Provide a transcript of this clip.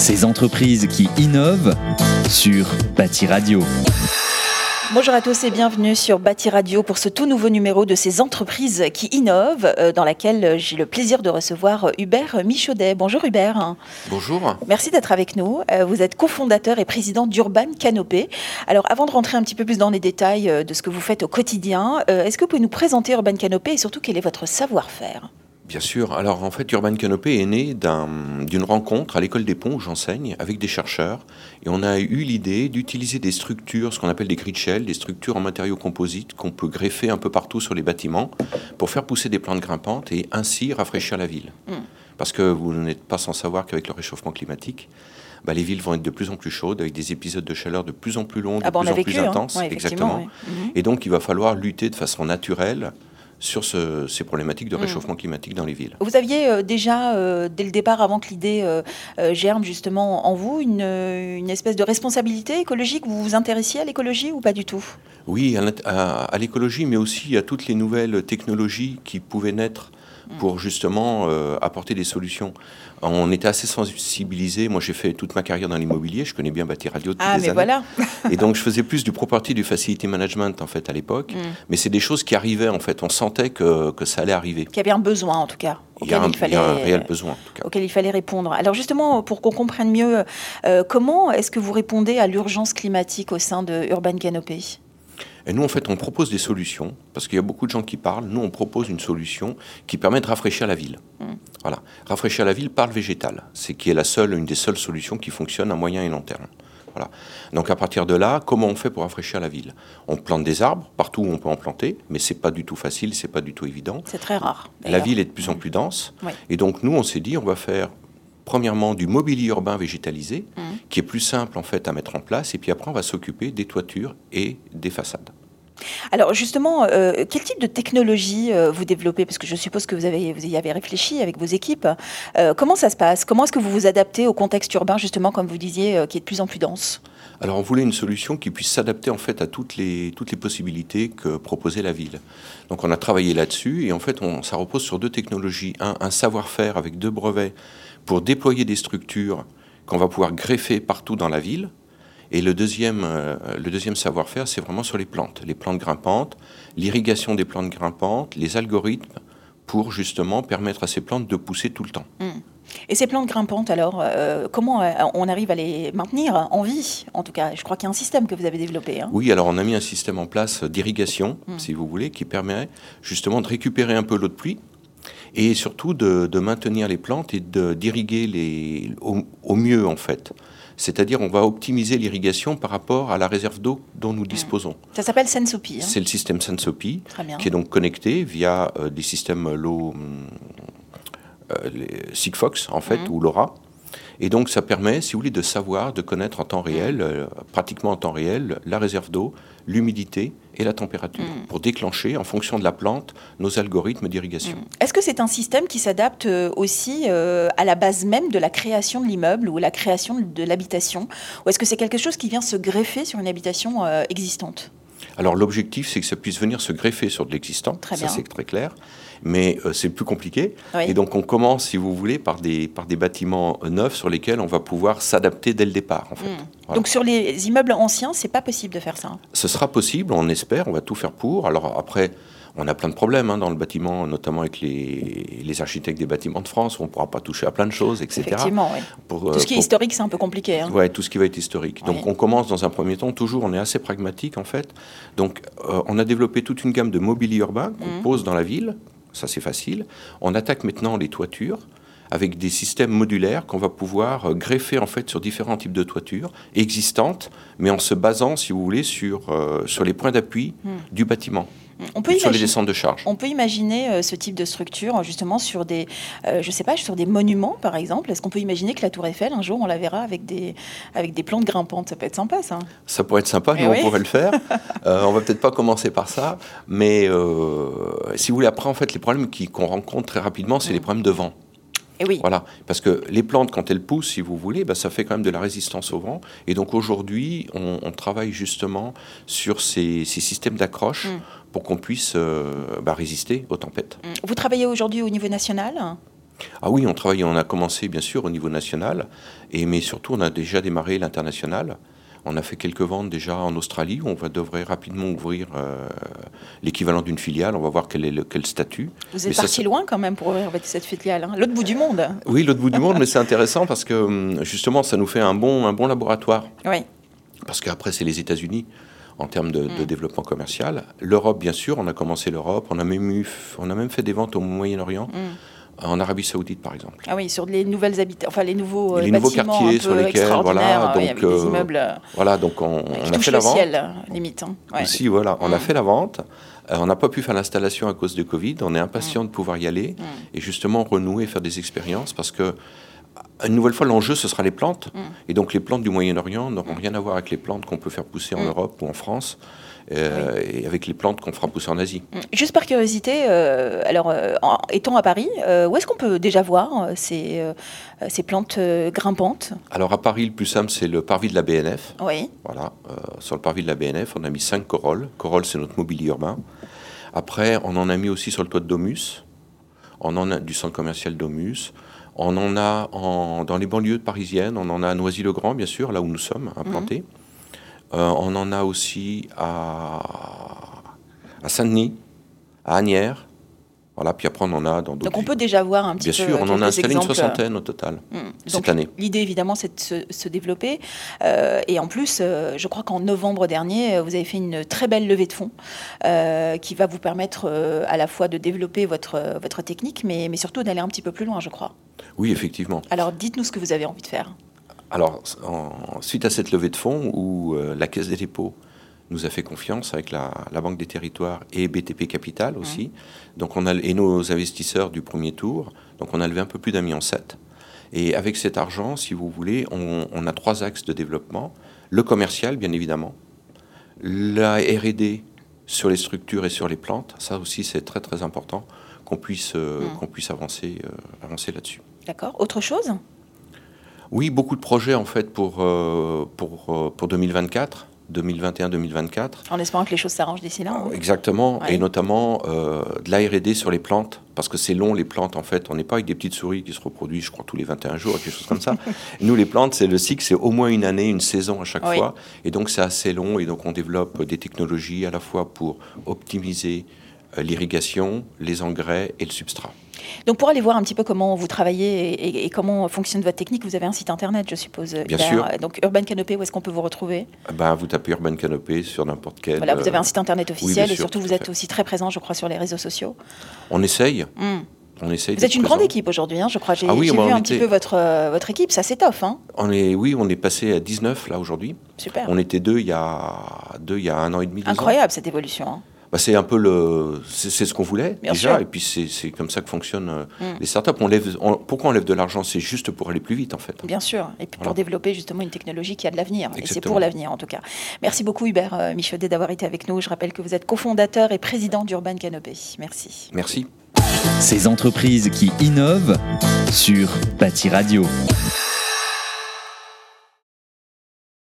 Ces entreprises qui innovent sur Bâti Radio. Bonjour à tous et bienvenue sur Bâti Radio pour ce tout nouveau numéro de ces entreprises qui innovent, euh, dans laquelle j'ai le plaisir de recevoir Hubert Michaudet. Bonjour Hubert. Bonjour. Merci d'être avec nous. Euh, vous êtes cofondateur et président d'Urban Canopé. Alors avant de rentrer un petit peu plus dans les détails euh, de ce que vous faites au quotidien, est-ce que vous pouvez nous présenter Urban Canopé et surtout quel est votre savoir-faire? Bien sûr. Alors en fait, Urban Canopé est né d'une rencontre à l'école des ponts où j'enseigne avec des chercheurs. Et on a eu l'idée d'utiliser des structures, ce qu'on appelle des grid shell, des structures en matériaux composites qu'on peut greffer un peu partout sur les bâtiments pour faire pousser des plantes grimpantes et ainsi rafraîchir la ville. Hmm. Parce que vous n'êtes pas sans savoir qu'avec le réchauffement climatique, bah, les villes vont être de plus en plus chaudes, avec des épisodes de chaleur de plus en plus longs, de ah plus en plus hein. intenses. exactement. Et donc, il va falloir lutter de façon naturelle sur ces problématiques de mm. réchauffement climatique dans les villes. Vous aviez euh, déjà, euh, dès le départ, avant que l'idée euh, germe justement en vous, une, espèce de responsabilité écologique? Vous vous intéressiez à l'écologie ou pas du tout? Oui, à l'écologie, mais aussi à toutes les nouvelles technologies qui pouvaient naître pour justement euh, apporter des solutions. On était assez sensibilisés. Moi, j'ai fait toute ma carrière dans l'immobilier. Je connais bien Bâti Radio depuis ah, des mais Voilà. et donc, je faisais plus du property, du facility management en fait à l'époque. Mm. Mais c'est des choses qui arrivaient en fait. On sentait que, que ça allait arriver. Qu'il y avait un besoin en tout cas. Il y, a un, fallait, réel besoin. En tout cas. Auquel il fallait répondre. Alors justement, pour qu'on comprenne mieux, euh, comment est-ce que vous répondez à l'urgence climatique au sein de Urban Canopy? Et nous, en fait, on propose des solutions, parce qu'il y a beaucoup de gens qui parlent. Nous, on propose une solution qui permet de rafraîchir la ville. Mm. Voilà. Rafraîchir la ville par le végétal. C'est qui est la seule, une des seules solutions qui fonctionne à moyen et long terme. Voilà. Donc à partir de là, comment on fait pour rafraîchir la ville? On plante des arbres partout où on peut en planter, mais c'est pas du tout facile, c'est pas du tout évident. C'est très rare. La ville est de plus en plus dense, et donc nous on s'est dit on va faire premièrement du mobilier urbain végétalisé, mmh. qui est plus simple en fait à mettre en place, et puis après on va s'occuper des toitures et des façades. Alors justement, euh, quel type de technologie euh, vous développez? Parce que je suppose que vous, avez, vous y avez réfléchi avec vos équipes. Euh, comment ça se passe? Comment est-ce que vous vous adaptez au contexte urbain, justement, comme vous disiez, qui est de plus en plus dense? Alors on voulait une solution qui puisse s'adapter en fait à toutes les, toutes les possibilités que proposait la ville. Donc on a travaillé là-dessus et en fait on, ça repose sur deux technologies. Un, un savoir-faire avec deux brevets pour déployer des structures qu'on va pouvoir greffer partout dans la ville. Et le deuxième, euh, le deuxième savoir-faire, c'est vraiment sur les plantes, les plantes grimpantes, l'irrigation des plantes grimpantes, les algorithmes pour justement permettre à ces plantes de pousser tout le temps. Hmm. Et ces plantes grimpantes, alors, euh, comment euh, on arrive à les maintenir en vie En tout cas, je crois qu'il y a un système que vous avez développé. Hein. Oui, alors on a mis un système en place d'irrigation, hmm. si vous voulez, qui permet justement de récupérer un peu l'eau de pluie et surtout de, maintenir les plantes et d'irriguer les, au, mieux en fait. C'est-à-dire on va optimiser l'irrigation par rapport à la réserve d'eau dont nous hmm. disposons. Ça s'appelle Sensopi. Hein. C'est le système Sensopi qui est donc connecté via euh, des systèmes low, euh, Sigfox en fait hmm. ou LoRa. Et donc ça permet, si vous voulez, de savoir, de connaître en temps réel, euh, pratiquement en temps réel, la réserve d'eau, l'humidité et la température, mm. pour déclencher, en fonction de la plante, nos algorithmes d'irrigation. Mm. Est-ce que c'est un système qui s'adapte euh, aussi euh, à la base même de la création de l'immeuble ou la création de l'habitation? Ou est-ce que c'est quelque chose qui vient se greffer sur une habitation existante? Alors l'objectif, c'est que ça puisse venir se greffer sur de l'existant, ça c'est très clair, mais euh, c'est plus compliqué. Et donc on commence, si vous voulez, par des, par des bâtiments euh, neufs sur lesquels on va pouvoir s'adapter dès le départ. En fait. Hmm. Donc sur les immeubles anciens, c'est pas possible de faire ça hein? Ce sera possible, on espère, on va tout faire pour. Alors après, on a plein de problèmes hein, dans le bâtiment, notamment avec les, les, architectes des bâtiments de France, on ne pourra pas toucher à plein de choses, etc. Effectivement, oui. Pour, tout ce qui est historique, c'est un peu compliqué. Hein. Oui, tout ce qui va être historique. Donc on commence dans un premier temps, toujours, on est assez pragmatique en fait. Donc euh, on a développé toute une gamme de mobilier urbain qu'on mmh. pose dans la ville, ça c'est facile. On attaque maintenant les toitures avec des systèmes modulaires qu'on va pouvoir euh, greffer en fait sur différents types de toitures existantes, mais en se basant, si vous voulez, sur, euh, sur les points d'appui mmh. du bâtiment. On peut sur les descentes de charge. On peut imaginer euh, ce type de structure justement sur des, euh, je sais pas, sur des monuments par exemple. Est-ce qu'on peut imaginer que la Tour Eiffel un jour on la verra avec des avec des plantes grimpantes? Ça peut être sympa ça. Ça pourrait être sympa, nous eh on pourrait le faire. euh, on va peut-être pas commencer par ça, mais euh, si vous voulez après en fait les problèmes qu'on rencontre très rapidement, c'est les problèmes de vent. Et oui. Voilà, parce que les plantes, quand elles poussent, si vous voulez, bah, ça fait quand même de la résistance au vent. Et donc aujourd'hui, on, travaille justement sur ces, systèmes d'accroche. Mm pour qu'on puisse euh, bah, résister aux tempêtes. Vous travaillez aujourd'hui au niveau national? Ah oui, on travaille, on a commencé bien sûr au niveau national, et, mais surtout on a déjà démarré l'international. On a fait quelques ventes déjà en Australie, où on va, devrait rapidement ouvrir euh, l'équivalent d'une filiale. On va voir quel est le quel statut. Vous êtes parti loin quand même pour ouvrir cette filiale, hein. l'autre bout du monde. Oui, l'autre bout du monde, mais c'est intéressant parce que hum, justement, ça nous fait un bon, un bon laboratoire. Oui, Parce qu'après, c'est les États-Unis en termes de, de développement commercial. L'Europe, bien sûr, on a commencé l'Europe. On, a même eu- on a même fait des ventes au Moyen-Orient, en Arabie Saoudite, par exemple. ah oui, sur les nouvelles habitations, enfin les nouveaux, euh, Les nouveaux quartiers un peu sur lesquels, voilà, oui, donc, avec des euh, immeubles euh, Voilà, donc on, a fait la vente. ciel, euh, limite. hein. Ouais. Aussi, voilà, on a Mm. fait la vente. Euh, on n'a pas pu faire l'installation à cause de Covid. On est Mm. impatient de pouvoir y aller et justement renouer, faire des expériences parce que une nouvelle fois, l'enjeu, ce sera les plantes. Mm. Et donc, les plantes du Moyen-Orient n'auront rien à voir avec les plantes qu'on peut faire pousser en Mm. Europe ou en France euh, et avec les plantes qu'on fera pousser en Asie. Mm. Juste par curiosité, euh, alors euh, en- étant à Paris, où est-ce qu'on peut déjà voir ces, ces plantes grimpantes? Alors, à Paris, le plus simple, c'est le parvis de la BNF. Oui, Voilà, sur le parvis de la BNF, on a mis cinq corolles. Corolle, c'est notre mobilier urbain. Après, on en a mis aussi sur le toit de Domus, on en a du centre commercial Domus. On en a en- dans les banlieues parisiennes, on en a à Noisy-le-Grand, bien sûr, là où nous sommes implantés. Euh, on en a aussi à, à Saint-Denis, à Agnières. Voilà, puis après, on en a dans d'autres donc on peut déjà voir un petit Bien peu. sûr, on en a installé une exemples. soixantaine au total Mm. cette Donc, année. L'idée, évidemment, c'est de se, se développer. Euh, et en plus, euh, je crois qu'en novembre dernier, euh, vous avez fait une très belle levée de fonds euh, qui va vous permettre euh, à la fois de développer votre, euh, votre technique, mais, mais surtout d'aller un petit peu plus loin, je crois. Oui, effectivement. Alors, dites-nous ce que vous avez envie de faire. Alors, en- suite à cette levée de fonds où euh, la Caisse des dépôts nous a fait confiance avec la, la Banque des Territoires et BTP Capital aussi, donc on a, et nos investisseurs du premier tour, donc on a levé un peu plus d'un million sept. Et avec cet argent, si vous voulez, on, on a trois axes de développement. Le commercial, bien évidemment. La R&D sur les structures et sur les plantes. Ça aussi, c'est très très important qu'on puisse, euh, qu'on puisse avancer, euh, avancer là-dessus. D'accord Autre chose? Oui, beaucoup de projets en fait pour, euh, pour, pour 2024, 2021-2024. En espérant que les choses s'arrangent d'ici là. hein. Exactement, Ouais. et notamment euh, de la R&D sur les plantes, parce que c'est long les plantes en fait. On n'est pas avec des petites souris qui se reproduisent, je crois, tous les 21 jours, quelque chose comme ça. Nous, les plantes, c'est le cycle, c'est au moins une année, une saison à chaque Oui. fois, et donc c'est assez long, et donc on développe des technologies à la fois pour optimiser euh, l'irrigation, les engrais et le substrat. Donc, pour aller voir un petit peu comment vous travaillez et, comment fonctionne votre technique, vous avez un site internet, je suppose. Bien sûr. Donc, Urban Canopé, où est-ce qu'on peut vous retrouver? Eh Ben, vous tapez Urban Canopé sur n'importe quel. Voilà, vous avez euh, un site internet officiel et sûr, surtout tout vous êtes aussi très présent, je crois, sur les réseaux sociaux. On essaye, Hmm. on essaye. Vous êtes une grande équipe aujourd'hui, hein, je crois. J'ai Ah oui, vu un petit peu votre, euh, votre équipe, ça s'étoffe. Hein On est, oui, on est passé à 19 là aujourd'hui. Super. On était deux il y a deux il y a un an et demi. ans. Incroyable cette évolution. hein. Bah, c'est un peu le, c'est c'est ce qu'on voulait Bien déjà, sûr. et puis c'est c'est comme ça que fonctionnent euh, Mm. les startups. On lève, on- pourquoi on lève de l'argent? C'est juste pour aller plus vite en fait. Bien sûr, et puis pour développer justement une technologie qui a de l'avenir. Et c'est pour l'avenir en tout cas. Merci beaucoup Hubert euh, Michaudet d'avoir été avec nous. Je rappelle que vous êtes cofondateur et président d'Urban Canopé. Merci. Merci. Ces entreprises qui innovent sur Bâti Radio.